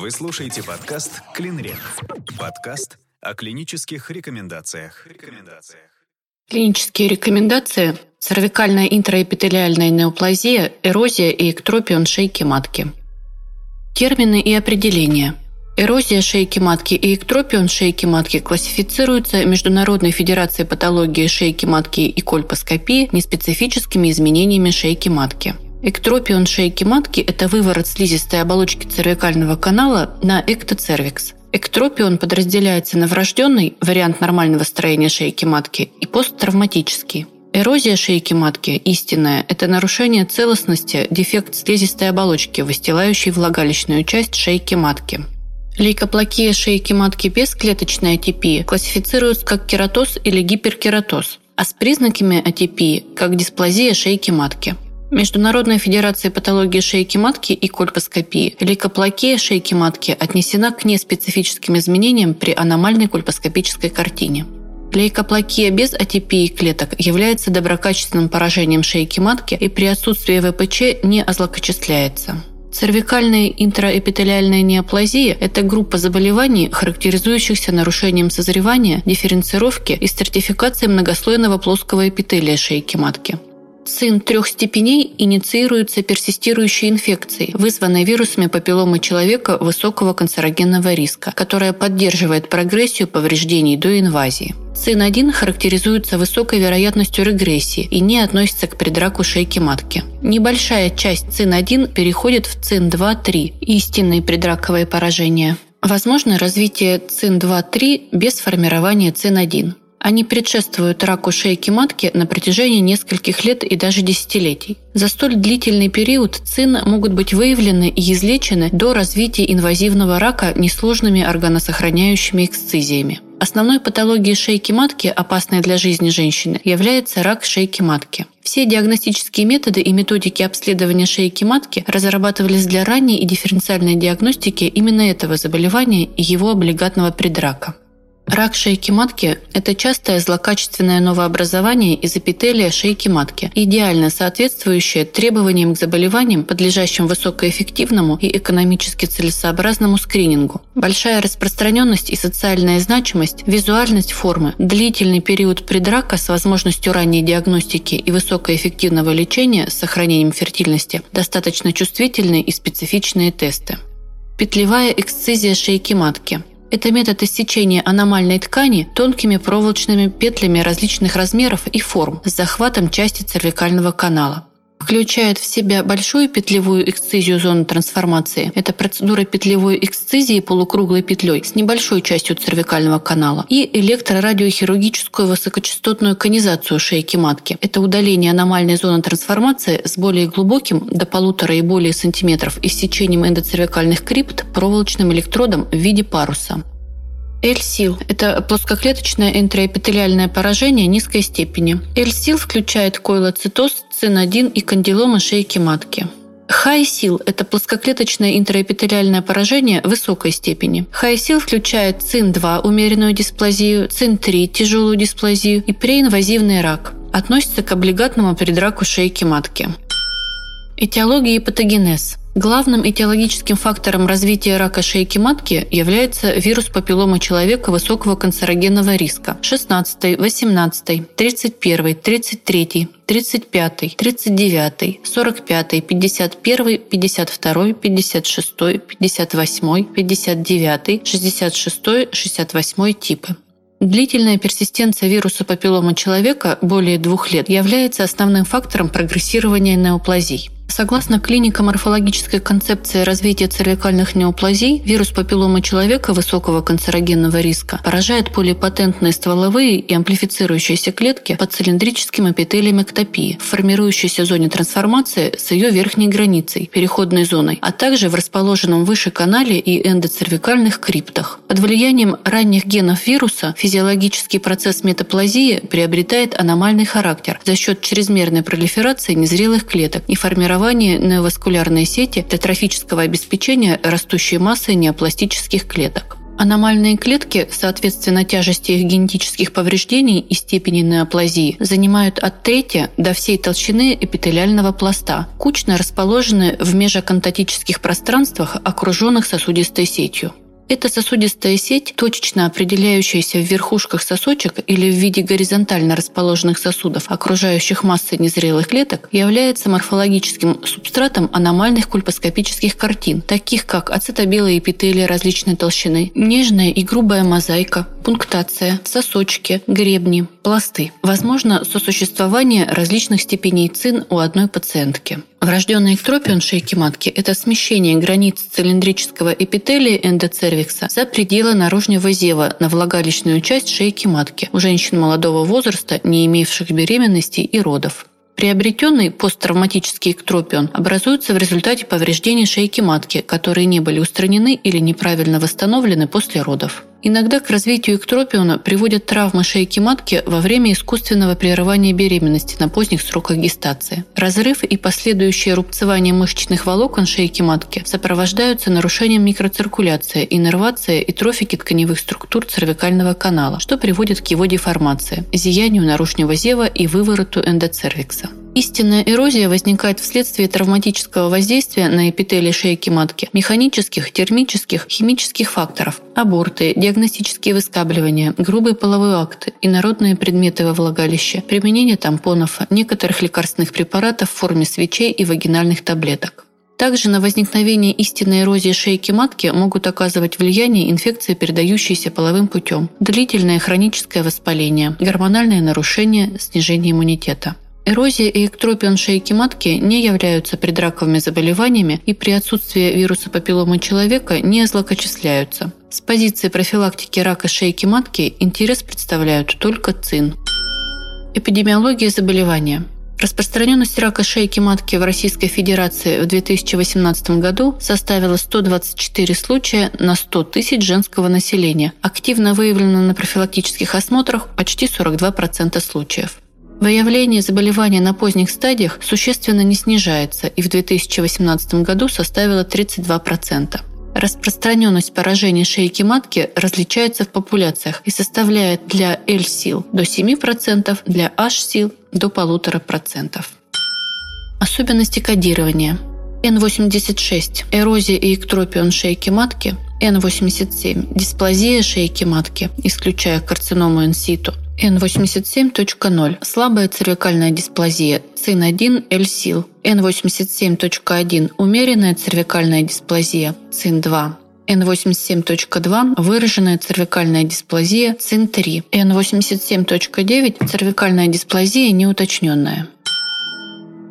Вы слушаете подкаст «Клинрек». Подкаст о клинических рекомендациях. рекомендациях. Клинические рекомендации – цервикальная интраэпителиальная неоплазия, эрозия и эктропион шейки матки. Термины и определения. Эрозия шейки матки и эктропион шейки матки классифицируются Международной федерацией патологии шейки матки и кольпоскопии неспецифическими изменениями шейки матки. Эктропион шейки матки – это выворот слизистой оболочки цервикального канала на эктоцервикс. Эктропион подразделяется на врожденный – вариант нормального строения шейки матки и посттравматический. Эрозия шейки матки, истинная, это нарушение целостности, дефект слизистой оболочки, выстилающей влагалищную часть шейки матки. Лейкоплакия шейки матки без клеточной атипии классифицируется как кератоз или гиперкератоз, а с признаками атипии – как дисплазия шейки матки – Международная федерация патологии шейки матки и кольпоскопии лейкоплакия шейки матки отнесена к неспецифическим изменениям при аномальной кольпоскопической картине. Лейкоплакия без атипии клеток является доброкачественным поражением шейки матки и при отсутствии ВПЧ не озлокочисляется. Цервикальная интраэпителиальная неоплазия – это группа заболеваний, характеризующихся нарушением созревания, дифференцировки и стратификацией многослойного плоского эпителия шейки матки – ЦИН трех степеней инициируется персистирующей инфекцией, вызванной вирусами папилломы человека высокого канцерогенного риска, которая поддерживает прогрессию повреждений до инвазии. ЦИН-1 характеризуется высокой вероятностью регрессии и не относится к предраку шейки матки. Небольшая часть ЦИН-1 переходит в ЦИН-2-3 – истинные предраковые поражения. Возможно развитие ЦИН-2-3 без формирования ЦИН-1. Они предшествуют раку шейки матки на протяжении нескольких лет и даже десятилетий. За столь длительный период ЦИН могут быть выявлены и излечены до развития инвазивного рака несложными органосохраняющими эксцизиями. Основной патологией шейки матки, опасной для жизни женщины, является рак шейки матки. Все диагностические методы и методики обследования шейки матки разрабатывались для ранней и дифференциальной диагностики именно этого заболевания и его облигатного предрака. Рак шейки матки – это частое злокачественное новообразование из эпителия шейки матки, идеально соответствующее требованиям к заболеваниям, подлежащим высокоэффективному и экономически целесообразному скринингу. Большая распространенность и социальная значимость, визуальность формы, длительный период предрака с возможностью ранней диагностики и высокоэффективного лечения с сохранением фертильности, достаточно чувствительные и специфичные тесты. Петлевая эксцизия шейки матки – это метод иссечения аномальной ткани тонкими проволочными петлями различных размеров и форм с захватом части цервикального канала включает в себя большую петлевую эксцизию зоны трансформации. Это процедура петлевой эксцизии полукруглой петлей с небольшой частью цервикального канала. И электрорадиохирургическую высокочастотную конизацию шейки матки. Это удаление аномальной зоны трансформации с более глубоким, до полутора и более сантиметров, иссечением эндоцервикальных крипт проволочным электродом в виде паруса. L-сил – это плоскоклеточное интраэпителиальное поражение низкой степени. L-сил включает койлоцитоз, цин-1 и кандиломы шейки матки. Хай-сил – это плоскоклеточное интраэпителиальное поражение высокой степени. Хай-сил включает ЦИН-2 – умеренную дисплазию, ЦИН-3 – тяжелую дисплазию и преинвазивный рак. Относится к облигатному предраку шейки матки. Этиология и патогенез. Главным этиологическим фактором развития рака шейки матки является вирус папиллома человека высокого канцерогенного риска 16, 18, 31, 33, 35, 39, 45, 51, 52, 56, 58, 59, 66, 68 типы. Длительная персистенция вируса папиллома человека более двух лет является основным фактором прогрессирования неоплазий. Согласно клинико-морфологической концепции развития цервикальных неоплазий, вирус папиллома человека высокого канцерогенного риска поражает полипатентные стволовые и амплифицирующиеся клетки под цилиндрическим эпителием эктопии, в формирующейся зоне трансформации с ее верхней границей, переходной зоной, а также в расположенном выше канале и эндоцервикальных криптах. Под влиянием ранних генов вируса физиологический процесс метаплазии приобретает аномальный характер за счет чрезмерной пролиферации незрелых клеток и формирования формирование неоваскулярной сети для трофического обеспечения растущей массой неопластических клеток. Аномальные клетки, соответственно тяжести их генетических повреждений и степени неоплазии, занимают от трети до всей толщины эпителиального пласта, кучно расположены в межаконтатических пространствах, окруженных сосудистой сетью. Эта сосудистая сеть, точечно определяющаяся в верхушках сосочек или в виде горизонтально расположенных сосудов, окружающих массы незрелых клеток, является морфологическим субстратом аномальных кульпоскопических картин, таких как ацетобелые эпителии различной толщины, нежная и грубая мозаика, пунктация, сосочки, гребни, пласты. Возможно сосуществование различных степеней цин у одной пациентки. Врожденный эктропион шейки матки – это смещение границ цилиндрического эпителия эндоцервикса за пределы наружного зева на влагалищную часть шейки матки у женщин молодого возраста, не имевших беременности и родов. Приобретенный посттравматический эктропион образуется в результате повреждений шейки матки, которые не были устранены или неправильно восстановлены после родов. Иногда к развитию эктропиона приводят травмы шейки матки во время искусственного прерывания беременности на поздних сроках гестации. Разрыв и последующее рубцевание мышечных волокон шейки матки сопровождаются нарушением микроциркуляции, иннервации и трофики тканевых структур цервикального канала, что приводит к его деформации, зиянию наружного зева и вывороту эндоцервикса. Истинная эрозия возникает вследствие травматического воздействия на эпителий шейки матки, механических, термических, химических факторов, аборты, диагностические выскабливания, грубые половые акты, инородные предметы во влагалище, применение тампонов, некоторых лекарственных препаратов в форме свечей и вагинальных таблеток. Также на возникновение истинной эрозии шейки матки могут оказывать влияние инфекции, передающиеся половым путем, длительное хроническое воспаление, гормональные нарушения, снижение иммунитета. Эрозия и эктропион шейки матки не являются предраковыми заболеваниями и при отсутствии вируса папилломы человека не злокочисляются. С позиции профилактики рака шейки матки интерес представляют только ЦИН. Эпидемиология заболевания. Распространенность рака шейки матки в Российской Федерации в 2018 году составила 124 случая на 100 тысяч женского населения. Активно выявлено на профилактических осмотрах почти 42% случаев. Выявление заболевания на поздних стадиях существенно не снижается и в 2018 году составило 32%. Распространенность поражений шейки матки различается в популяциях и составляет для L-сил до 7%, для H-сил до 1,5%. Особенности кодирования. N86 – эрозия и эктропион шейки матки, N87 – дисплазия шейки матки, исключая карциному инситу, N87.0 – слабая цервикальная дисплазия, ЦИН-1 L-сил. N87.1 – умеренная цервикальная дисплазия, ЦИН-2. N87.2 – выраженная цервикальная дисплазия, ЦИН-3. N87.9 – цервикальная дисплазия неуточненная.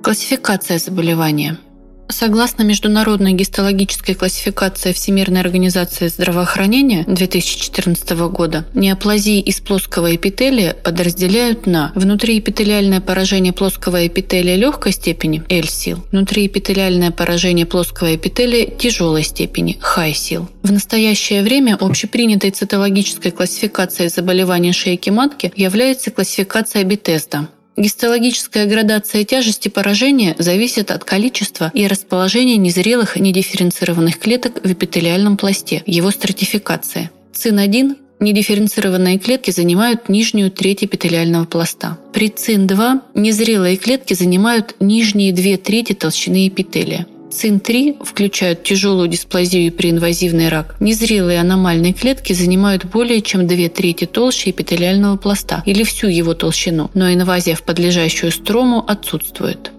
Классификация заболевания – Согласно международной гистологической классификации Всемирной организации здравоохранения 2014 года, неоплазии из плоского эпителия подразделяют на внутриэпителиальное поражение плоского эпителия легкой степени L-сил, внутриэпителиальное поражение плоского эпителия тяжелой степени High-сил. В настоящее время общепринятой цитологической классификацией заболеваний шейки матки является классификация Бетезда. Гистологическая градация тяжести поражения зависит от количества и расположения незрелых недифференцированных клеток в эпителиальном пласте, его стратификации. ЦИН-1 недифференцированные клетки занимают нижнюю треть эпителиального пласта. При ЦИН-2 незрелые клетки занимают нижние две трети толщины эпителия. ЦИН-3 включают тяжелую дисплазию при инвазивный рак. Незрелые аномальные клетки занимают более чем две трети толщи эпителиального пласта или всю его толщину, но инвазия в подлежащую строму отсутствует.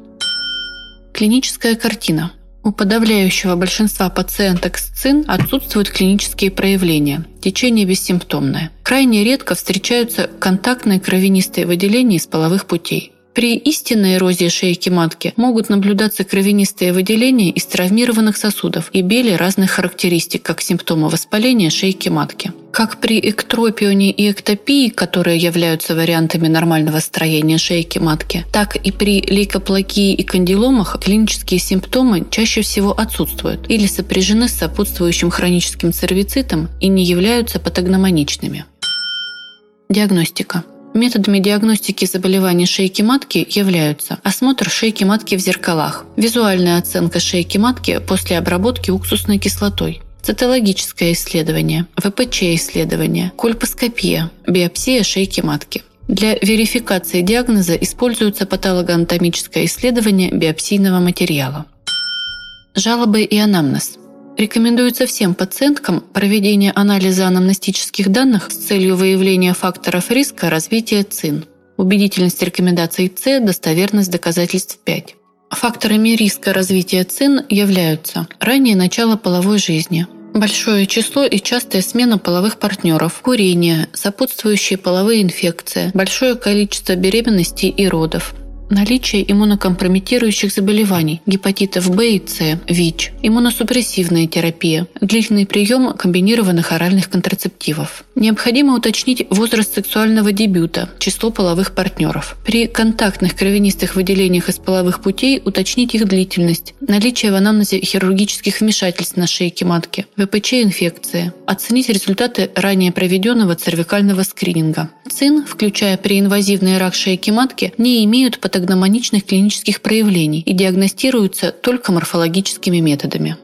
Клиническая картина. У подавляющего большинства пациенток с ЦИН отсутствуют клинические проявления. Течение бессимптомное. Крайне редко встречаются контактные кровянистые выделения из половых путей. При истинной эрозии шейки матки могут наблюдаться кровянистые выделения из травмированных сосудов и бели разных характеристик, как симптомы воспаления шейки матки. Как при эктропионе и эктопии, которые являются вариантами нормального строения шейки матки, так и при лейкоплакии и кандиломах клинические симптомы чаще всего отсутствуют или сопряжены с сопутствующим хроническим цервицитом и не являются патогномоничными. Диагностика. Методами диагностики заболеваний шейки матки являются осмотр шейки матки в зеркалах, визуальная оценка шейки матки после обработки уксусной кислотой, цитологическое исследование, ВПЧ-исследование, кольпоскопия, биопсия шейки матки. Для верификации диагноза используется патологоанатомическое исследование биопсийного материала. Жалобы и анамнез. Рекомендуется всем пациенткам проведение анализа анамнестических данных с целью выявления факторов риска развития ЦИН. Убедительность рекомендаций С, достоверность доказательств 5. Факторами риска развития ЦИН являются раннее начало половой жизни, Большое число и частая смена половых партнеров, курение, сопутствующие половые инфекции, большое количество беременностей и родов, наличие иммунокомпрометирующих заболеваний, гепатитов В и С, ВИЧ, иммуносупрессивная терапия, длительный прием комбинированных оральных контрацептивов. Необходимо уточнить возраст сексуального дебюта, число половых партнеров. При контактных кровянистых выделениях из половых путей уточнить их длительность, наличие в анамнезе хирургических вмешательств на шейке матки, ВПЧ-инфекции, оценить результаты ранее проведенного цервикального скрининга. ЦИН, включая преинвазивный рак шейки матки, не имеют патогенных патогномоничных клинических проявлений и диагностируются только морфологическими методами.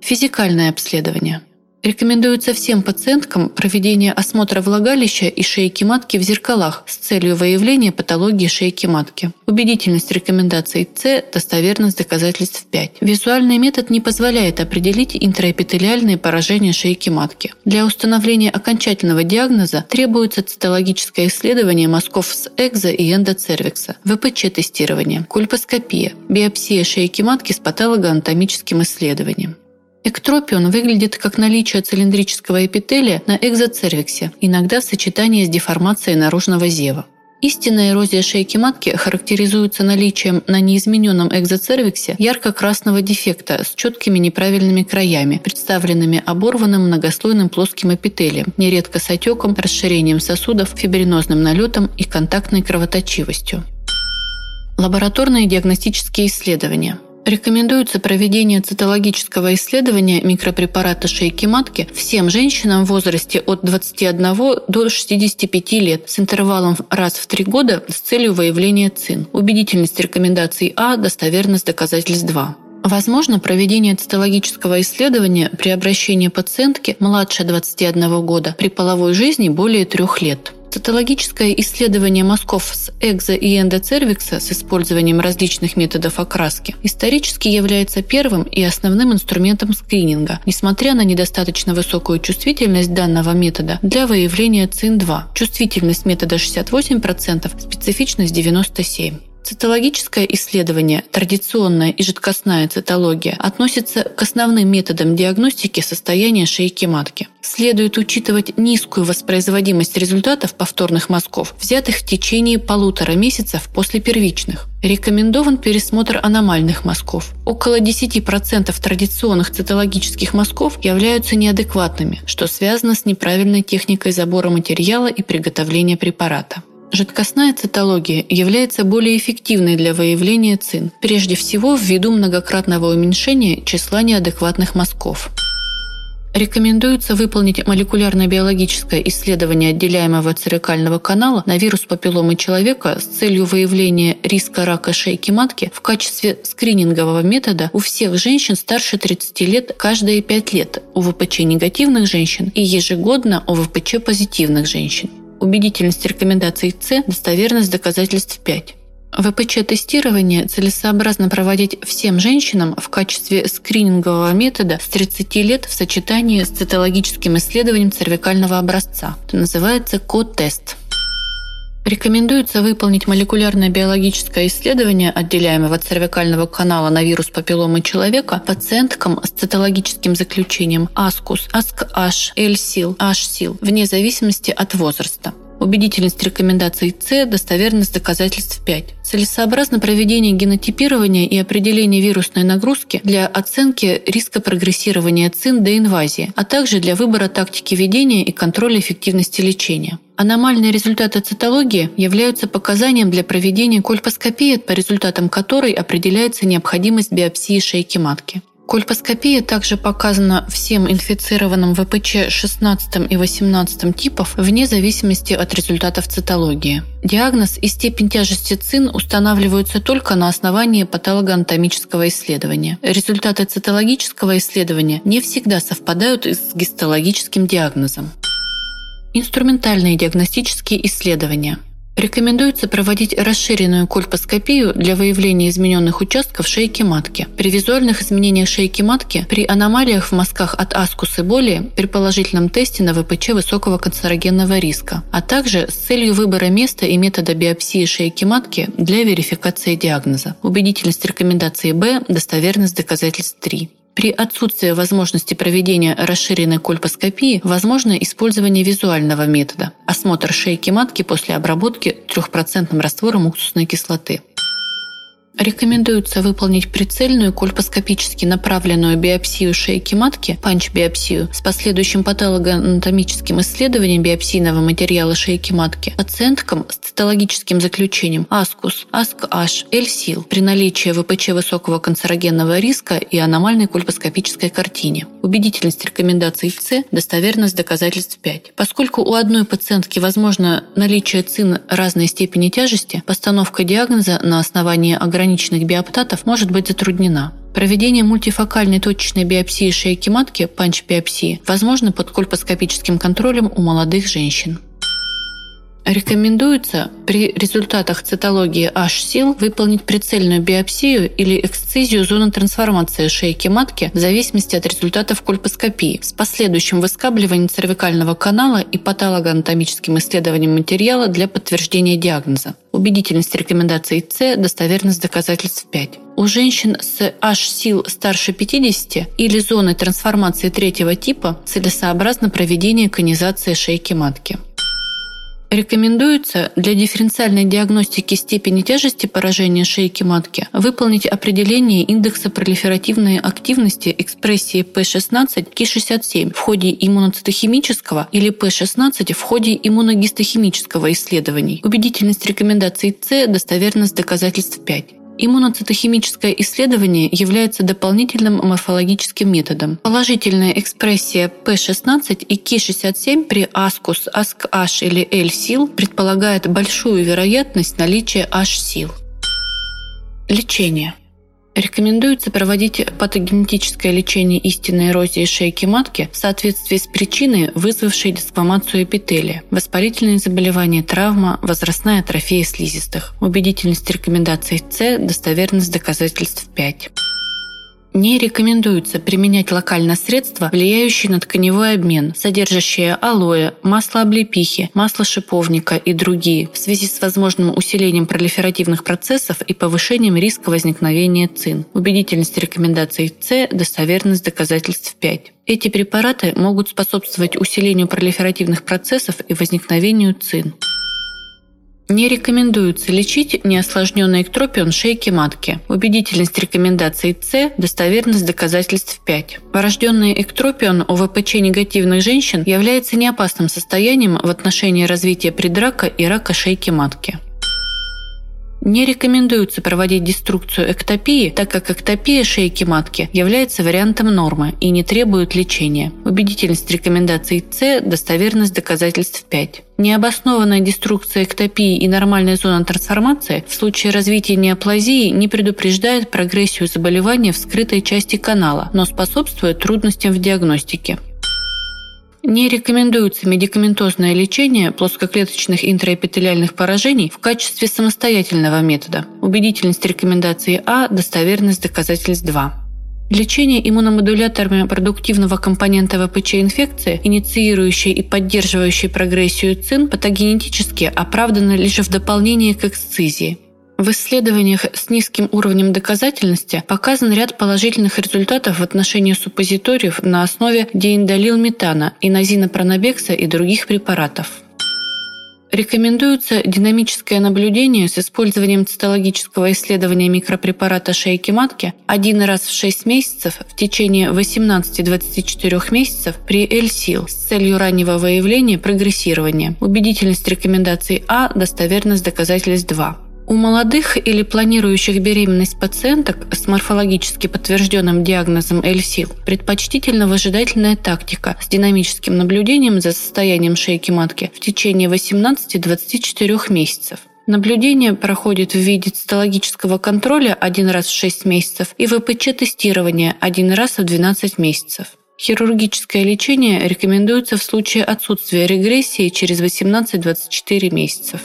Физикальное обследование – Рекомендуется всем пациенткам проведение осмотра влагалища и шейки матки в зеркалах с целью выявления патологии шейки матки. Убедительность рекомендаций С, достоверность доказательств 5. Визуальный метод не позволяет определить интраэпителиальные поражения шейки матки. Для установления окончательного диагноза требуется цитологическое исследование мазков с экзо и эндоцервикса, ВПЧ-тестирование, кульпоскопия, биопсия шейки матки с патологоанатомическим исследованием. Эктропион выглядит как наличие цилиндрического эпителия на экзоцервиксе, иногда в сочетании с деформацией наружного зева. Истинная эрозия шейки матки характеризуется наличием на неизмененном экзоцервиксе ярко-красного дефекта с четкими неправильными краями, представленными оборванным многослойным плоским эпителием, нередко с отеком, расширением сосудов, фибринозным налетом и контактной кровоточивостью. Лабораторные диагностические исследования – Рекомендуется проведение цитологического исследования микропрепарата шейки матки всем женщинам в возрасте от 21 до 65 лет с интервалом раз в 3 года с целью выявления ЦИН. Убедительность рекомендаций А, достоверность доказательств 2. Возможно проведение цитологического исследования при обращении пациентки младше 21 года при половой жизни более трех лет. Цитологическое исследование мазков с экзо- и эндоцервикса с использованием различных методов окраски исторически является первым и основным инструментом скрининга, несмотря на недостаточно высокую чувствительность данного метода для выявления ЦИН-2. Чувствительность метода 68%, специфичность 97%. Цитологическое исследование, традиционная и жидкостная цитология, относится к основным методам диагностики состояния шейки матки. Следует учитывать низкую воспроизводимость результатов повторных мазков, взятых в течение полутора месяцев после первичных. Рекомендован пересмотр аномальных мазков. Около 10% традиционных цитологических мазков являются неадекватными, что связано с неправильной техникой забора материала и приготовления препарата. Жидкостная цитология является более эффективной для выявления ЦИН, прежде всего ввиду многократного уменьшения числа неадекватных мазков. Рекомендуется выполнить молекулярно-биологическое исследование отделяемого церекального канала на вирус папилломы человека с целью выявления риска рака шейки матки в качестве скринингового метода у всех женщин старше 30 лет каждые 5 лет, у ВПЧ негативных женщин и ежегодно у ВПЧ позитивных женщин убедительность рекомендаций С, достоверность доказательств 5. ВПЧ-тестирование целесообразно проводить всем женщинам в качестве скринингового метода с 30 лет в сочетании с цитологическим исследованием цервикального образца. Это называется КО-тест. Рекомендуется выполнить молекулярное биологическое исследование отделяемого цервикального канала на вирус папилломы человека пациенткам с цитологическим заключением ASC-H, L-SIL, H-SIL вне зависимости от возраста. Убедительность рекомендаций С, достоверность доказательств 5. Целесообразно проведение генотипирования и определение вирусной нагрузки для оценки риска прогрессирования ЦИН до инвазии, а также для выбора тактики ведения и контроля эффективности лечения. Аномальные результаты цитологии являются показанием для проведения кольпоскопии, по результатам которой определяется необходимость биопсии шейки матки. Кольпоскопия также показана всем инфицированным ВПЧ 16 и 18 типов вне зависимости от результатов цитологии. Диагноз и степень тяжести ЦИН устанавливаются только на основании патологоанатомического исследования. Результаты цитологического исследования не всегда совпадают с гистологическим диагнозом. Инструментальные диагностические исследования – Рекомендуется проводить расширенную кольпоскопию для выявления измененных участков шейки матки. При визуальных изменениях шейки матки, при аномалиях в мазках от аскус и боли, при положительном тесте на ВПЧ высокого канцерогенного риска, а также с целью выбора места и метода биопсии шейки матки для верификации диагноза. Убедительность рекомендации Б, достоверность доказательств 3. При отсутствии возможности проведения расширенной кольпоскопии возможно использование визуального метода – осмотр шейки матки после обработки трехпроцентным раствором уксусной кислоты. Рекомендуется выполнить прицельную кольпоскопически направленную биопсию шейки матки, панч-биопсию, с последующим патологоанатомическим исследованием биопсийного материала шейки матки пациенткам с цитологическим заключением АСКУС, АСК-H, L-СИЛ при наличии ВПЧ высокого канцерогенного риска и аномальной кольпоскопической картине. Убедительность рекомендаций С, достоверность доказательств 5. Поскольку у одной пациентки возможно наличие ЦИН разной степени тяжести, постановка диагноза на основании ограничений ограниченных биоптатов может быть затруднена. Проведение мультифокальной точечной биопсии шейки матки, панч-биопсии, возможно под кольпоскопическим контролем у молодых женщин. Рекомендуется при результатах цитологии H-сил выполнить прицельную биопсию или эксцизию зоны трансформации шейки матки в зависимости от результатов кольпоскопии с последующим выскабливанием цервикального канала и патологоанатомическим исследованием материала для подтверждения диагноза. Убедительность рекомендаций С, достоверность доказательств 5. У женщин с H-сил старше 50 или зоны трансформации третьего типа целесообразно проведение конизации шейки матки. Рекомендуется для дифференциальной диагностики степени тяжести поражения шейки матки выполнить определение индекса пролиферативной активности экспрессии P16 Ki67 в ходе иммуноцитохимического или P16 в ходе иммуногистохимического исследований. Убедительность рекомендаций С, достоверность доказательств 5. Иммуноцитохимическое исследование является дополнительным морфологическим методом. Положительная экспрессия P16 и Ki67 при ASCUS, ASC-H или L-сил предполагает большую вероятность наличия H-сил. Лечение. Рекомендуется проводить патогенетическое лечение истинной эрозии шейки матки в соответствии с причиной, вызвавшей диспломацию эпителия, воспалительные заболевания, травма, возрастная атрофия слизистых. Убедительность рекомендаций С, достоверность доказательств 5. Не рекомендуется применять локально средства, влияющие на тканевой обмен, содержащие алоэ, масло облепихи, масло шиповника и другие, в связи с возможным усилением пролиферативных процессов и повышением риска возникновения ЦИН. Убедительность рекомендаций С, достоверность доказательств 5. Эти препараты могут способствовать усилению пролиферативных процессов и возникновению ЦИН. Не рекомендуется лечить неосложненный эктропион шейки матки. Убедительность рекомендаций С, достоверность доказательств 5. Врожденный эктропион у ВПЧ негативных женщин является неопасным состоянием в отношении развития предрака и рака шейки матки. Не рекомендуется проводить деструкцию эктопии, так как эктопия шейки матки является вариантом нормы и не требует лечения. Убедительность рекомендаций С, достоверность доказательств 5. Необоснованная деструкция эктопии и нормальная зона трансформации в случае развития неоплазии не предупреждает прогрессию заболевания в скрытой части канала, но способствует трудностям в диагностике. Не рекомендуется медикаментозное лечение плоскоклеточных интраэпителиальных поражений в качестве самостоятельного метода. Убедительность рекомендации А, достоверность доказательств 2. Лечение иммуномодуляторами продуктивного компонента ВПЧ инфекции, инициирующей и поддерживающей прогрессию ЦИН, патогенетически оправдано лишь в дополнение к эксцизии. В исследованиях с низким уровнем доказательности показан ряд положительных результатов в отношении суппозиториев на основе дииндолилметана, инозинопронобекса и других препаратов. Рекомендуется динамическое наблюдение с использованием цитологического исследования микропрепарата шейки матки один раз в 6 месяцев в течение 18-24 месяцев при L-СИЛ с целью раннего выявления прогрессирования. Убедительность рекомендаций А, достоверность доказательств 2. У молодых или планирующих беременность пациенток с морфологически подтвержденным диагнозом ЭЛСИЛ предпочтительна выжидательная тактика с динамическим наблюдением за состоянием шейки матки в течение 18-24 месяцев. Наблюдение проходит в виде цитологического контроля один раз в 6 месяцев и ВПЧ-тестирования один раз в 12 месяцев. Хирургическое лечение рекомендуется в случае отсутствия регрессии через 18-24 месяцев.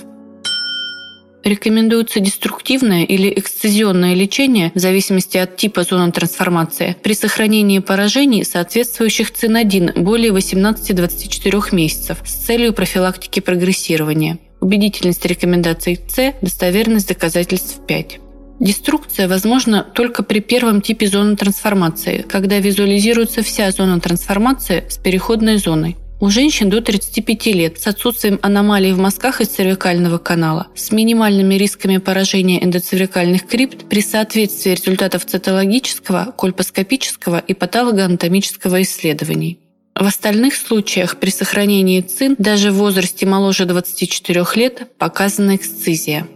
Рекомендуется деструктивное или эксцизионное лечение в зависимости от типа зоны трансформации при сохранении поражений, соответствующих ЦИН-1 более 18-24 месяцев с целью профилактики прогрессирования. Убедительность рекомендаций С, достоверность доказательств 5. Деструкция возможна только при первом типе зоны трансформации, когда визуализируется вся зона трансформации с переходной зоной. У женщин до 35 лет с отсутствием аномалий в мазках из цервикального канала, с минимальными рисками поражения эндоцервикальных крипт при соответствии результатов цитологического, кольпоскопического и патологоанатомического исследований. В остальных случаях при сохранении ЦИН даже в возрасте моложе 24 лет показана эксцизия.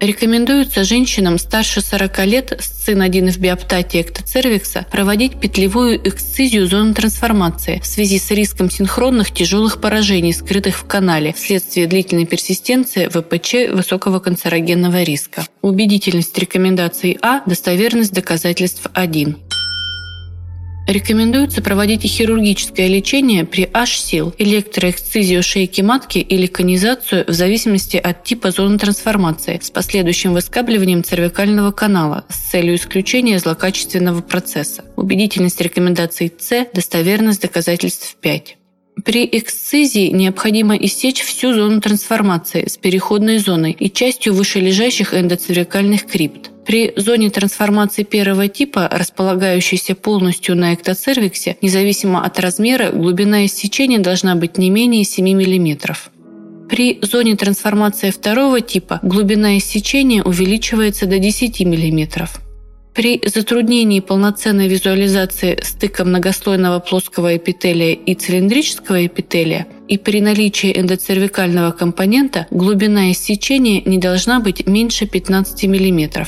Рекомендуется женщинам старше 40 лет с ЦИН-1 в биоптате эктоцервикса проводить петлевую эксцизию зоны трансформации в связи с риском синхронных тяжелых поражений, скрытых в канале вследствие длительной персистенции ВПЧ высокого канцерогенного риска. Убедительность рекомендаций А, достоверность доказательств 1. Рекомендуется проводить хирургическое лечение при H-сил, электроэксцизию шейки матки или конизацию в зависимости от типа зоны трансформации с последующим выскабливанием цервикального канала с целью исключения злокачественного процесса. Убедительность рекомендаций С, достоверность доказательств 5. При эксцизии необходимо иссечь всю зону трансформации с переходной зоной и частью вышележащих эндоцервикальных крипт. При зоне трансформации первого типа, располагающейся полностью на эктоцервиксе, независимо от размера, глубина иссечения должна быть не менее 7 мм. При зоне трансформации второго типа глубина иссечения увеличивается до 10 мм. При затруднении полноценной визуализации стыка многослойного плоского эпителия и цилиндрического эпителия и при наличии эндоцервикального компонента глубина иссечения не должна быть меньше 15 мм.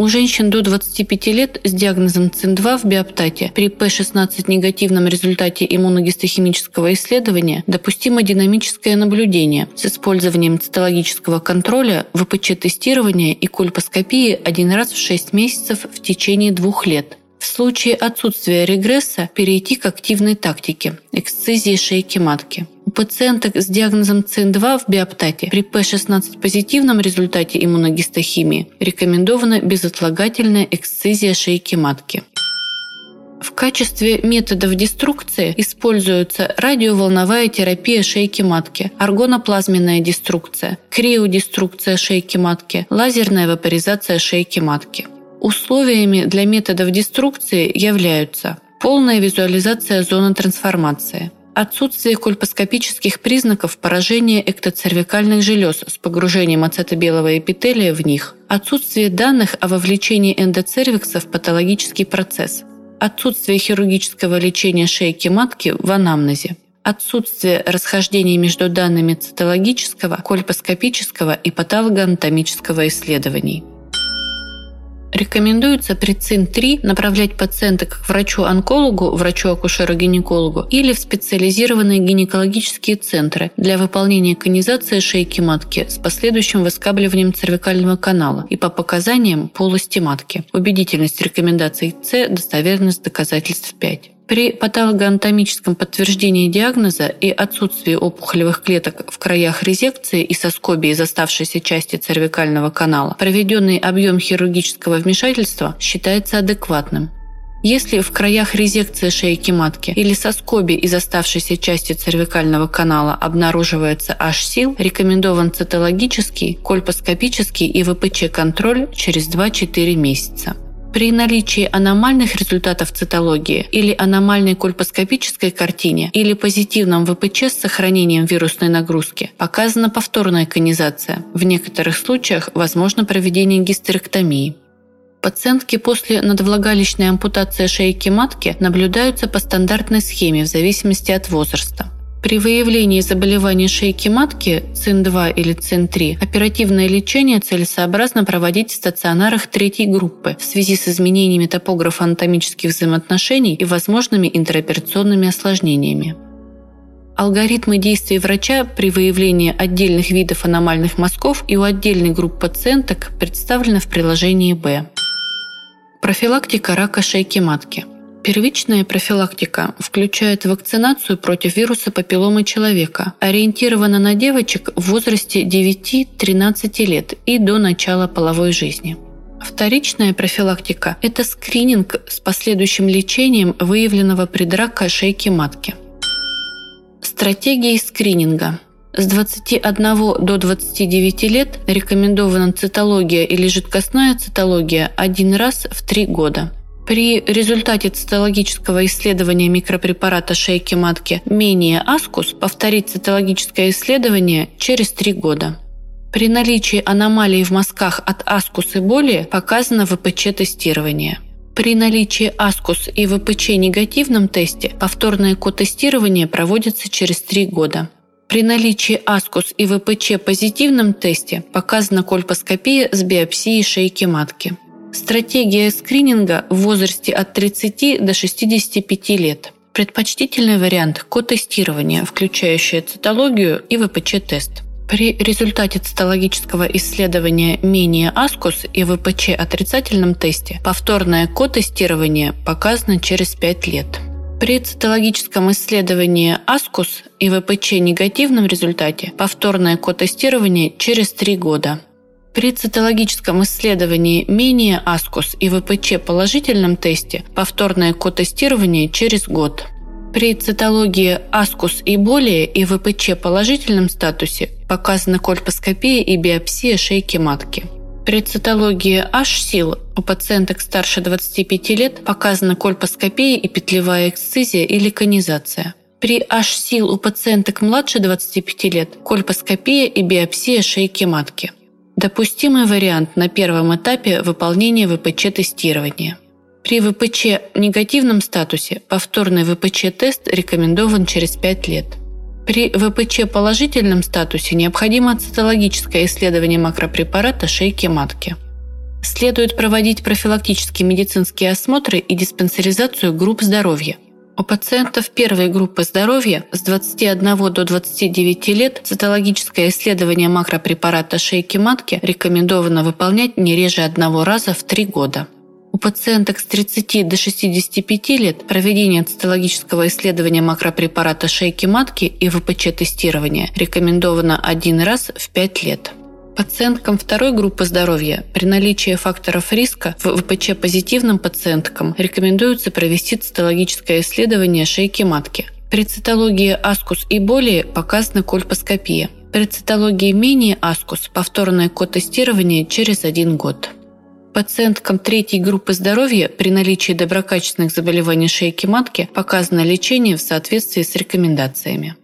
У женщин до 25 лет с диагнозом ЦИН-2 в биоптате при P16 негативном результате иммуногистохимического исследования допустимо динамическое наблюдение с использованием цитологического контроля, ВПЧ-тестирования и кольпоскопии один раз в 6 месяцев в течение двух лет. В случае отсутствия регресса перейти к активной тактике – эксцизии шейки матки. У пациенток с диагнозом ЦИН-2 в биоптате при P16 позитивном результате иммуногистохимии рекомендована безотлагательная эксцизия шейки матки. В качестве методов деструкции используются радиоволновая терапия шейки матки, аргоноплазменная деструкция, криодеструкция шейки матки, лазерная вапоризация шейки матки. Условиями для методов деструкции являются полная визуализация зоны трансформации – Отсутствие кольпоскопических признаков поражения эктоцервикальных желез с погружением ацетобелого эпителия в них. Отсутствие данных о вовлечении эндоцервикса в патологический процесс. Отсутствие хирургического лечения шейки матки в анамнезе. Отсутствие расхождений между данными цитологического, кольпоскопического и патологоанатомического исследований. Рекомендуется при ЦИН-3 направлять пациента к врачу-онкологу, врачу-акушеру-гинекологу или в специализированные гинекологические центры для выполнения конизации шейки матки с последующим выскабливанием цервикального канала и по показаниям полости матки. Убедительность рекомендаций С, достоверность доказательств 5. При патологоанатомическом подтверждении диагноза и отсутствии опухолевых клеток в краях резекции и соскобии из оставшейся части цервикального канала проведенный объем хирургического вмешательства считается адекватным. Если в краях резекции шейки матки или соскоби из оставшейся части цервикального канала обнаруживается H-сил, рекомендован цитологический, кольпоскопический и ВПЧ-контроль через 2-4 месяца. При наличии аномальных результатов цитологии или аномальной кольпоскопической картине или позитивном ВПЧ с сохранением вирусной нагрузки показана повторная конизация. В некоторых случаях возможно проведение гистерэктомии. Пациентки после надвлагалищной ампутации шейки матки наблюдаются по стандартной схеме в зависимости от возраста. При выявлении заболевания шейки матки ЦИН-2 или ЦИН-3 оперативное лечение целесообразно проводить в стационарах третьей группы в связи с изменениями топографа анатомических взаимоотношений и возможными интероперационными осложнениями. Алгоритмы действий врача при выявлении отдельных видов аномальных мазков и у отдельной групп пациенток представлены в приложении «Б». Профилактика рака шейки матки – Первичная профилактика включает вакцинацию против вируса папилломы человека, ориентирована на девочек в возрасте 9-13 лет и до начала половой жизни. Вторичная профилактика – это скрининг с последующим лечением выявленного предрака шейки матки. Стратегии скрининга – с 21 до 29 лет рекомендована цитология или жидкостная цитология один раз в три года. При результате цитологического исследования микропрепарата шейки матки менее аскус повторить цитологическое исследование через три года. При наличии аномалий в мазках от аскус и более показано ВПЧ-тестирование. При наличии аскус и ВПЧ негативном тесте повторное ко-тестирование проводится через три года. При наличии аскус и ВПЧ позитивном тесте показана кольпоскопия с биопсией шейки матки. Стратегия скрининга в возрасте от 30 до 65 лет. Предпочтительный вариант – ко-тестирование, включающее цитологию и ВПЧ-тест. При результате цитологического исследования менее аскус и ВПЧ отрицательном тесте повторное ко-тестирование показано через 5 лет. При цитологическом исследовании аскус и ВПЧ негативном результате повторное ко-тестирование через 3 года. При цитологическом исследовании менее АСКУС и ВПЧ положительном тесте повторное ко-тестирование через год. При цитологии АСКУС и более и ВПЧ положительном статусе показана кольпоскопия и биопсия шейки матки. При цитологии H-сил у пациенток старше 25 лет показана кольпоскопия и петлевая эксцизия или конизация. При H-сил у пациенток младше 25 лет кольпоскопия и биопсия шейки матки – Допустимый вариант на первом этапе выполнения ВПЧ-тестирования. При ВПЧ негативном статусе повторный ВПЧ-тест рекомендован через 5 лет. При ВПЧ положительном статусе необходимо цитологическое исследование макропрепарата шейки матки. Следует проводить профилактические медицинские осмотры и диспансеризацию групп здоровья – у пациентов первой группы здоровья с 21 до 29 лет цитологическое исследование макропрепарата шейки матки рекомендовано выполнять не реже одного раза в три года. У пациенток с 30 до 65 лет проведение цитологического исследования макропрепарата шейки матки и ВПЧ-тестирования рекомендовано один раз в 5 лет. Пациенткам второй группы здоровья при наличии факторов риска в ВПЧ-позитивным пациенткам рекомендуется провести цитологическое исследование шейки матки. При цитологии аскус и более показана кольпоскопия. При цитологии менее аскус повторное ко-тестирование через один год. Пациенткам третьей группы здоровья при наличии доброкачественных заболеваний шейки матки показано лечение в соответствии с рекомендациями.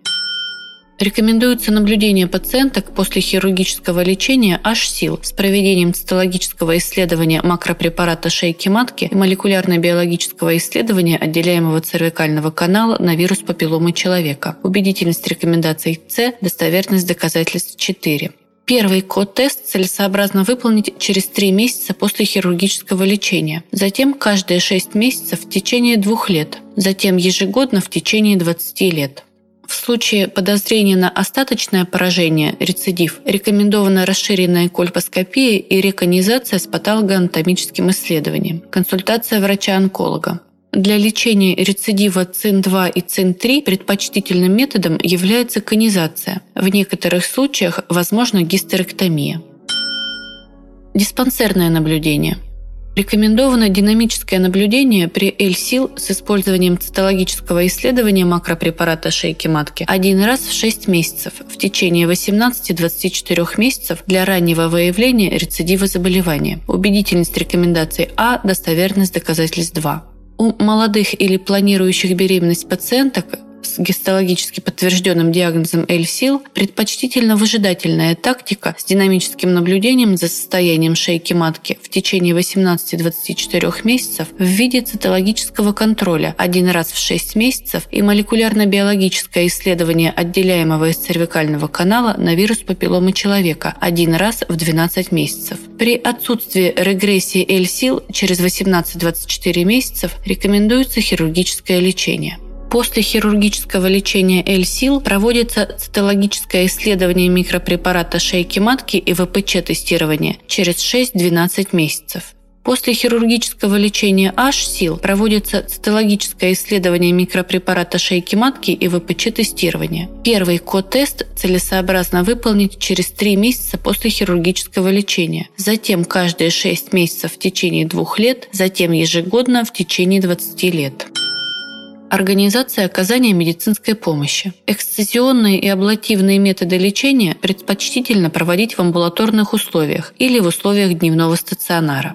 Рекомендуется наблюдение пациенток после хирургического лечения H-сил с проведением цитологического исследования макропрепарата шейки матки и молекулярно-биологического исследования отделяемого цервикального канала на вирус папилломы человека. Убедительность рекомендаций С, достоверность доказательств 4. Первый код-тест целесообразно выполнить через 3 месяца после хирургического лечения, затем каждые 6 месяцев в течение двух лет, затем ежегодно в течение 20 лет. В случае подозрения на остаточное поражение, рецидив, рекомендована расширенная кольпоскопия и реконизация с патологоанатомическим исследованием, консультация врача-онколога. Для лечения рецидива ЦИН-2 и ЦИН-3 предпочтительным методом является конизация. В некоторых случаях возможна гистерэктомия. Диспансерное наблюдение – Рекомендовано динамическое наблюдение при L-сил с использованием цитологического исследования макропрепарата шейки матки один раз в 6 месяцев в течение 18-24 месяцев для раннего выявления рецидива заболевания. Убедительность рекомендаций А, достоверность доказательств 2. У молодых или планирующих беременность пациенток с гистологически подтвержденным диагнозом L-сил предпочтительно выжидательная тактика с динамическим наблюдением за состоянием шейки матки в течение 18-24 месяцев в виде цитологического контроля один раз в 6 месяцев и молекулярно-биологическое исследование отделяемого из цервикального канала на вирус папилломы человека один раз в 12 месяцев. При отсутствии регрессии L-сил через 18-24 месяцев рекомендуется хирургическое лечение. После хирургического лечения L-сил проводится цитологическое исследование микропрепарата шейки матки и ВПЧ-тестирование через 6-12 месяцев. После хирургического лечения H-сил проводится цитологическое исследование микропрепарата шейки матки и ВПЧ-тестирование. Первый ко-тест целесообразно выполнить через 3 месяца после хирургического лечения, затем каждые 6 месяцев в течение двух лет, затем ежегодно в течение 20 лет. Организация оказания медицинской помощи. Эксцизионные и аблативные методы лечения предпочтительно проводить в амбулаторных условиях или в условиях дневного стационара.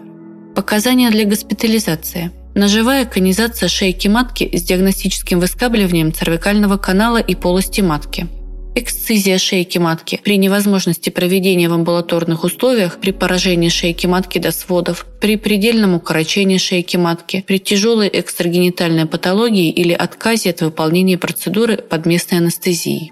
Показания для госпитализации. Ножевая конизация шейки матки с диагностическим выскабливанием цервикального канала и полости матки – Эксцизия шейки матки при невозможности проведения в амбулаторных условиях, при поражении шейки матки до сводов, при предельном укорочении шейки матки, при тяжелой экстрагенитальной патологии или отказе от выполнения процедуры под местной анестезией.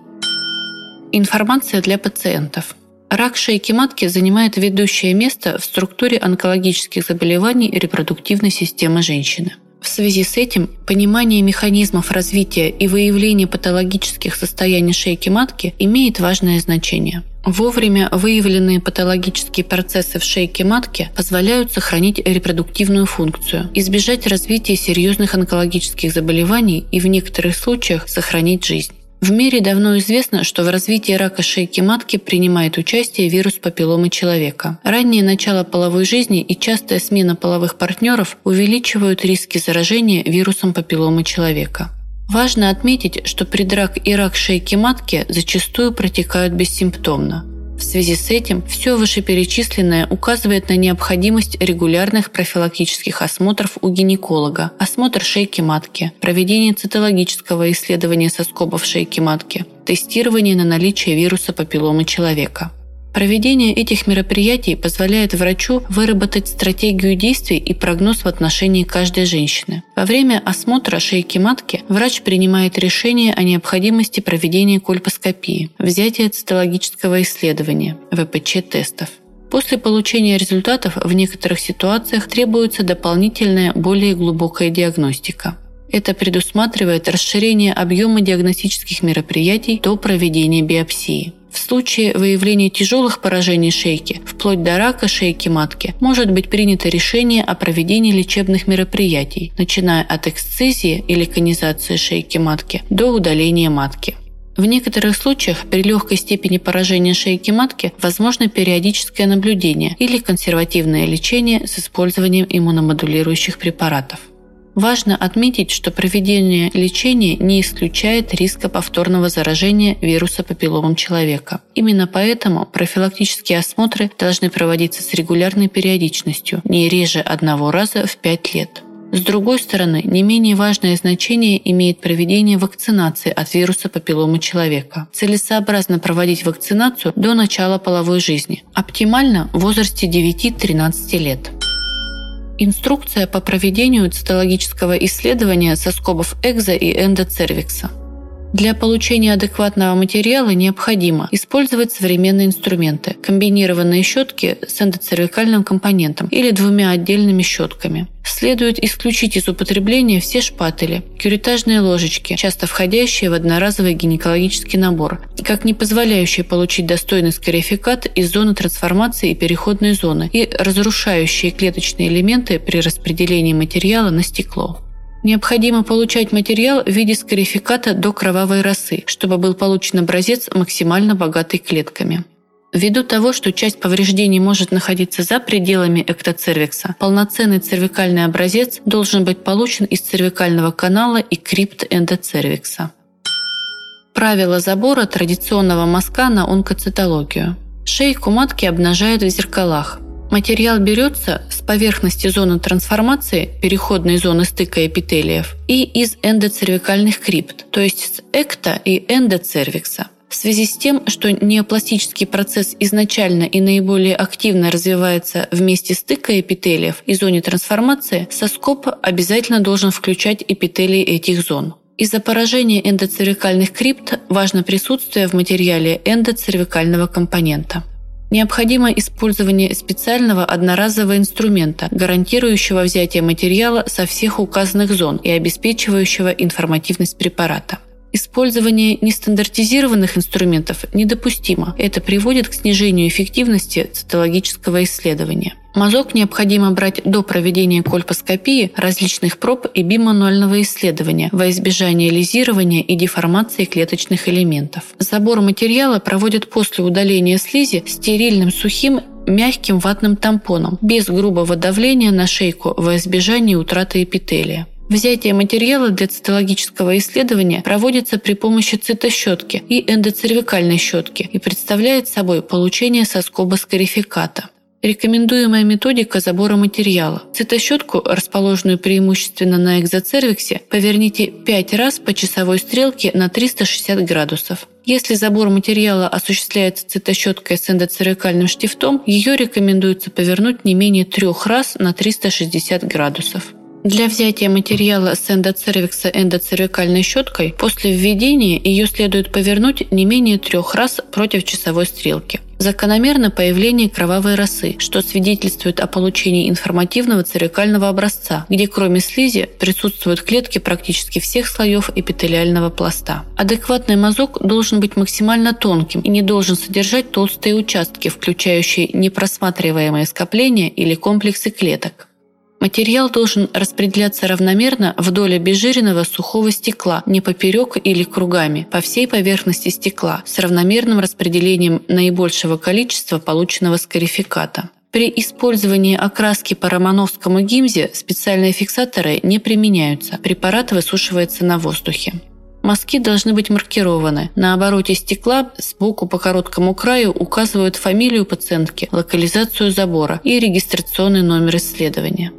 Информация для пациентов. Рак шейки матки занимает ведущее место в структуре онкологических заболеваний репродуктивной системы женщины. В связи с этим понимание механизмов развития и выявления патологических состояний шейки матки имеет важное значение. Вовремя выявленные патологические процессы в шейке матки позволяют сохранить репродуктивную функцию, избежать развития серьезных онкологических заболеваний и в некоторых случаях сохранить жизнь. В мире давно известно, что в развитии рака шейки матки принимает участие вирус папилломы человека. Раннее начало половой жизни и частая смена половых партнеров увеличивают риски заражения вирусом папилломы человека. Важно отметить, что предрак и рак шейки матки зачастую протекают бессимптомно. В связи с этим все вышеперечисленное указывает на необходимость регулярных профилактических осмотров у гинеколога, осмотр шейки матки, проведение цитологического исследования соскобов шейки матки, тестирование на наличие вируса папилломы человека. Проведение этих мероприятий позволяет врачу выработать стратегию действий и прогноз в отношении каждой женщины. Во время осмотра шейки матки врач принимает решение о необходимости проведения кольпоскопии, взятия цитологического исследования, ВПЧ-тестов. После получения результатов в некоторых ситуациях требуется дополнительная, более глубокая диагностика. Это предусматривает расширение объема диагностических мероприятий до проведения биопсии. В случае выявления тяжелых поражений шейки, вплоть до рака шейки матки, может быть принято решение о проведении лечебных мероприятий, начиная от эксцизии или конизации шейки матки до удаления матки. В некоторых случаях при легкой степени поражения шейки матки возможно периодическое наблюдение или консервативное лечение с использованием иммуномодулирующих препаратов. Важно отметить, что проведение лечения не исключает риска повторного заражения вируса папилломом человека. Именно поэтому профилактические осмотры должны проводиться с регулярной периодичностью, не реже одного раза в 5 лет. С другой стороны, не менее важное значение имеет проведение вакцинации от вируса папилломы человека. Целесообразно проводить вакцинацию до начала половой жизни, оптимально в возрасте 9-13 лет. Инструкция по проведению цитологического исследования соскобов экзо и эндоцервикса. Для получения адекватного материала необходимо использовать современные инструменты, комбинированные щетки с эндоцервикальным компонентом или двумя отдельными щетками. Следует исключить из употребления все шпатели, кюритажные ложечки, часто входящие в одноразовый гинекологический набор, как не позволяющие получить достойный скарификат из зоны трансформации и переходной зоны и разрушающие клеточные элементы при распределении материала на стекло. Необходимо получать материал в виде скарификата до кровавой росы, чтобы был получен образец максимально богатый клетками. Ввиду того, что часть повреждений может находиться за пределами эктоцервикса, полноценный цервикальный образец должен быть получен из цервикального канала и крипт эндоцервикса. Правило забора традиционного мазка на онкоцитологию. Шейку матки обнажают в зеркалах. Материал берется с поверхности зоны трансформации, переходной зоны стыка эпителиев, и из эндоцервикальных крипт, то есть с экта и эндоцервикса. В связи с тем, что неопластический процесс изначально и наиболее активно развивается в месте стыка эпителиев и зоне трансформации, соскоп обязательно должен включать эпителии этих зон. Из-за поражения эндоцервикальных крипт важно присутствие в материале эндоцервикального компонента. Необходимо использование специального одноразового инструмента, гарантирующего взятие материала со всех указанных зон и обеспечивающего информативность препарата. Использование нестандартизированных инструментов недопустимо. Это приводит к снижению эффективности цитологического исследования. Мазок необходимо брать до проведения кольпоскопии различных проб и бимануального исследования во избежание лизирования и деформации клеточных элементов. Забор материала проводят после удаления слизи стерильным сухим мягким ватным тампоном без грубого давления на шейку во избежание утраты эпителия. Взятие материала для цитологического исследования проводится при помощи цитощетки и эндоцервикальной щетки и представляет собой получение соскоба скарификата. Рекомендуемая методика забора материала. Цитощетку, расположенную преимущественно на экзоцервиксе, поверните 5 раз по часовой стрелке на 360 градусов. Если забор материала осуществляется цитощеткой с эндоцервикальным штифтом, ее рекомендуется повернуть не менее трех раз на 360 градусов. Для взятия материала с эндоцервикса эндоцервикальной щеткой после введения ее следует повернуть не менее трех раз против часовой стрелки. Закономерно появление кровавой росы, что свидетельствует о получении информативного цервикального образца, где кроме слизи присутствуют клетки практически всех слоев эпителиального пласта. Адекватный мазок должен быть максимально тонким и не должен содержать толстые участки, включающие непросматриваемые скопления или комплексы клеток. Материал должен распределяться равномерно вдоль обезжиренного сухого стекла, не поперек или кругами, по всей поверхности стекла, с равномерным распределением наибольшего количества полученного скарификата. При использовании окраски по романовскому гимзе специальные фиксаторы не применяются, препарат высушивается на воздухе. Мазки должны быть маркированы. На обороте стекла сбоку по короткому краю указывают фамилию пациентки, локализацию забора и регистрационный номер исследования.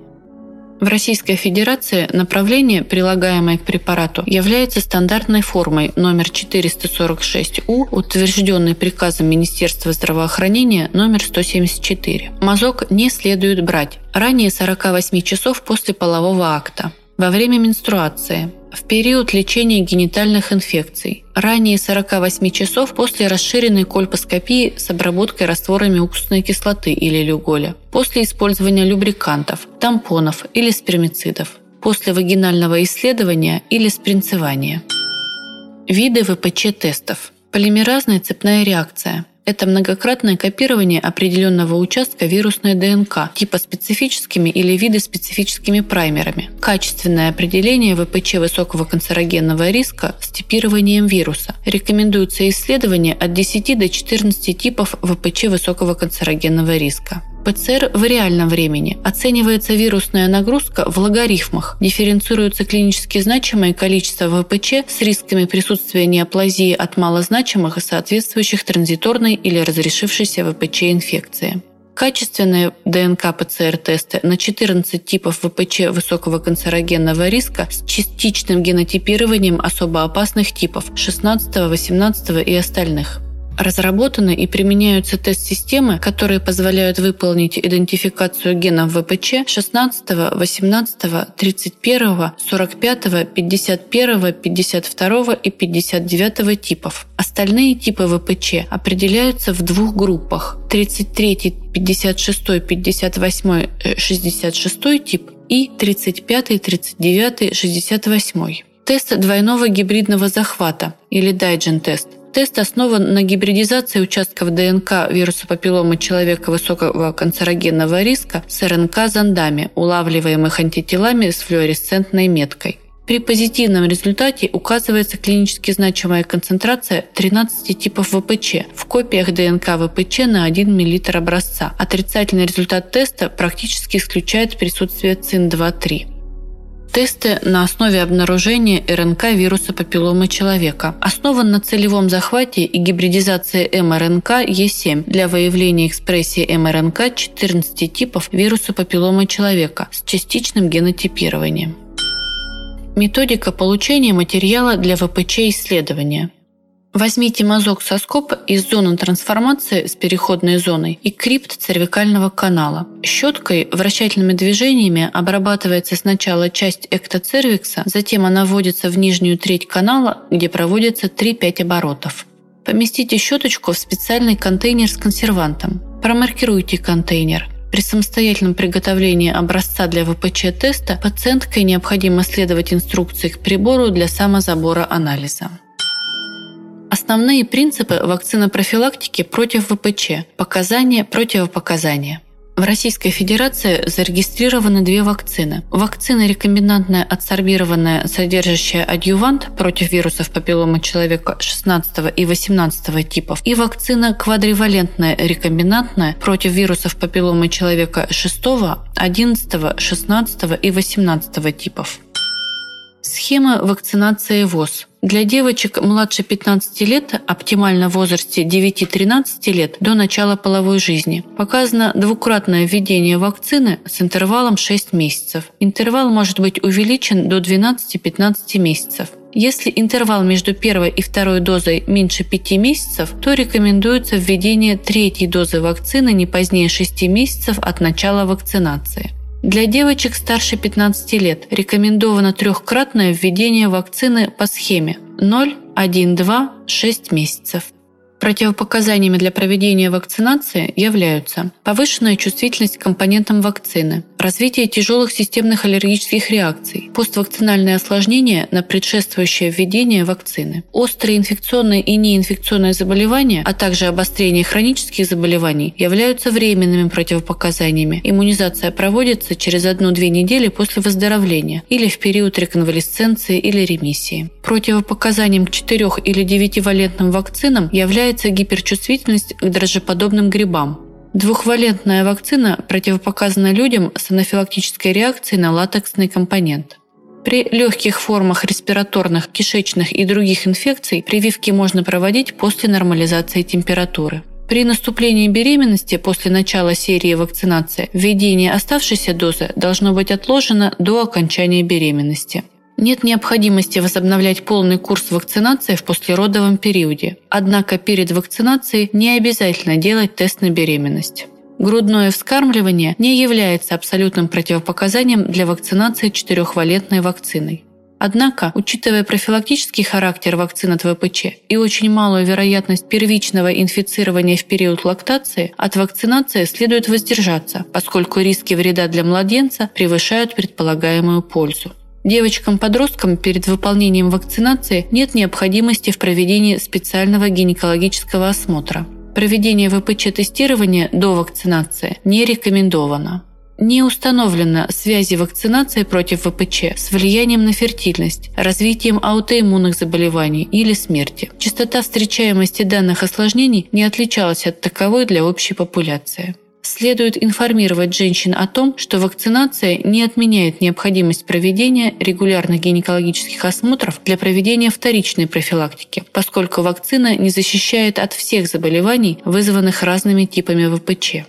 В Российской Федерации направление, прилагаемое к препарату, является стандартной формой номер 446У, утвержденной приказом Министерства здравоохранения номер 174. Мазок не следует брать. Ранее 48 часов после полового акта, во время менструации, в период лечения генитальных инфекций, ранее 48 часов после расширенной кольпоскопии с обработкой растворами уксусной кислоты или люголя, после использования любрикантов, тампонов или спермицидов, после вагинального исследования или спринцевания. Виды ВПЧ-тестов. Полимеразная цепная реакция – это многократное копирование определенного участка вирусной ДНК типа специфическими или видоспецифическими праймерами. Качественное определение ВПЧ высокого канцерогенного риска с типированием вируса. Рекомендуется исследование от 10 до 14 типов ВПЧ высокого канцерогенного риска. ПЦР в реальном времени. Оценивается вирусная нагрузка в логарифмах. Дифференцируется клинически значимое количество ВПЧ с рисками присутствия неоплазии от малозначимых и соответствующих транзиторной или разрешившейся ВПЧ инфекции. Качественные ДНК-ПЦР-тесты на 14 типов ВПЧ высокого канцерогенного риска с частичным генотипированием особо опасных типов 16, 18 и остальных. Разработаны и применяются тест-системы, которые позволяют выполнить идентификацию генов ВПЧ 16, 18, 31, 45, 51, 52 и 59 типов. Остальные типы ВПЧ определяются в двух группах. 33, 56, 58, 66 тип и 35, 39, 68. Тест двойного гибридного захвата или Дайджен-тест Тест основан на гибридизации участков ДНК вируса папиллома человека высокого канцерогенного риска с РНК-зондами, улавливаемых антителами с флуоресцентной меткой. При позитивном результате указывается клинически значимая концентрация 13 типов ВПЧ в копиях ДНК ВПЧ на 1 мл образца. Отрицательный результат теста практически исключает присутствие ЦИН-2-3. Тесты на основе обнаружения РНК вируса папилломы человека. Основан на целевом захвате и гибридизации мРНК Е7 для выявления экспрессии мРНК 14 типов вируса папилломы человека с частичным генотипированием. Методика получения материала для ВПЧ-исследования – Возьмите мазок соскоп из зоны трансформации с переходной зоной и крипт цервикального канала. Щеткой вращательными движениями обрабатывается сначала часть эктоцервикса, затем она вводится в нижнюю треть канала, где проводится 3-5 оборотов. Поместите щеточку в специальный контейнер с консервантом. Промаркируйте контейнер. При самостоятельном приготовлении образца для ВПЧ-теста пациенткой необходимо следовать инструкции к прибору для самозабора анализа. Основные принципы вакцинопрофилактики против ВПЧ. Показания, противопоказания. В Российской Федерации зарегистрированы две вакцины. Вакцина рекомбинантная адсорбированная, содержащая адъювант против вирусов папиллома человека 16 и 18 типов, и вакцина квадривалентная рекомбинантная против вирусов папиллома человека 6, 11, 16 и 18 типов. Схема вакцинации ВОЗ. Для девочек младше 15 лет, оптимально в возрасте 9-13 лет, до начала половой жизни, показано двукратное введение вакцины с интервалом 6 месяцев. Интервал может быть увеличен до 12-15 месяцев. Если интервал между первой и второй дозой меньше 5 месяцев, то рекомендуется введение третьей дозы вакцины не позднее 6 месяцев от начала вакцинации. Для девочек старше 15 лет рекомендовано трехкратное введение вакцины по схеме 0, 1, 2, 6 месяцев. Противопоказаниями для проведения вакцинации являются повышенная чувствительность к компонентам вакцины, развитие тяжелых системных аллергических реакций, поствакцинальные осложнения на предшествующее введение вакцины, острые инфекционные и неинфекционные заболевания, а также обострение хронических заболеваний являются временными противопоказаниями. Иммунизация проводится через 1-2 недели после выздоровления или в период реконвалесценции или ремиссии. Противопоказанием к 4 или 9-валентным вакцинам является гиперчувствительность к дрожжеподобным грибам, Двухвалентная вакцина противопоказана людям с анафилактической реакцией на латексный компонент. При легких формах респираторных, кишечных и других инфекций прививки можно проводить после нормализации температуры. При наступлении беременности после начала серии вакцинации введение оставшейся дозы должно быть отложено до окончания беременности. Нет необходимости возобновлять полный курс вакцинации в послеродовом периоде. Однако перед вакцинацией не обязательно делать тест на беременность. Грудное вскармливание не является абсолютным противопоказанием для вакцинации четырехвалентной вакциной. Однако, учитывая профилактический характер вакцин от ВПЧ и очень малую вероятность первичного инфицирования в период лактации, от вакцинации следует воздержаться, поскольку риски вреда для младенца превышают предполагаемую пользу. Девочкам-подросткам перед выполнением вакцинации нет необходимости в проведении специального гинекологического осмотра. Проведение ВПЧ-тестирования до вакцинации не рекомендовано. Не установлено связи вакцинации против ВПЧ с влиянием на фертильность, развитием аутоиммунных заболеваний или смерти. Частота встречаемости данных осложнений не отличалась от таковой для общей популяции. Следует информировать женщин о том, что вакцинация не отменяет необходимость проведения регулярных гинекологических осмотров для проведения вторичной профилактики, поскольку вакцина не защищает от всех заболеваний, вызванных разными типами ВПЧ.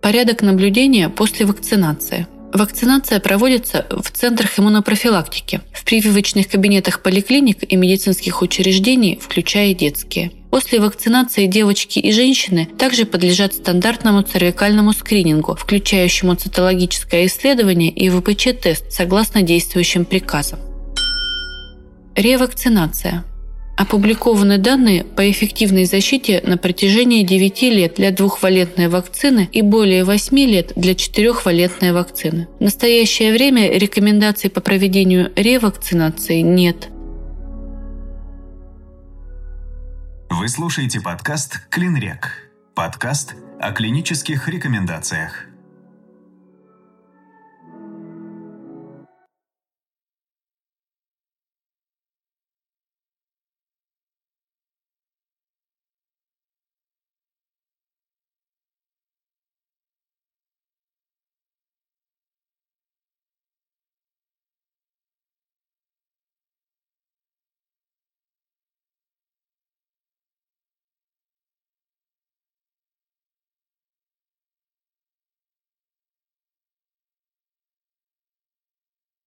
Порядок наблюдения после вакцинации – Вакцинация проводится в центрах иммунопрофилактики, в прививочных кабинетах поликлиник и медицинских учреждений, включая детские. После вакцинации девочки и женщины также подлежат стандартному цервикальному скринингу, включающему цитологическое исследование и ВПЧ-тест согласно действующим приказам. Ревакцинация. Опубликованы данные по эффективной защите на протяжении 9 лет для двухвалентной вакцины и более 8 лет для четырехвалентной вакцины. В настоящее время рекомендаций по проведению ревакцинации нет. Вы слушаете подкаст «Клинрек». Подкаст о клинических рекомендациях.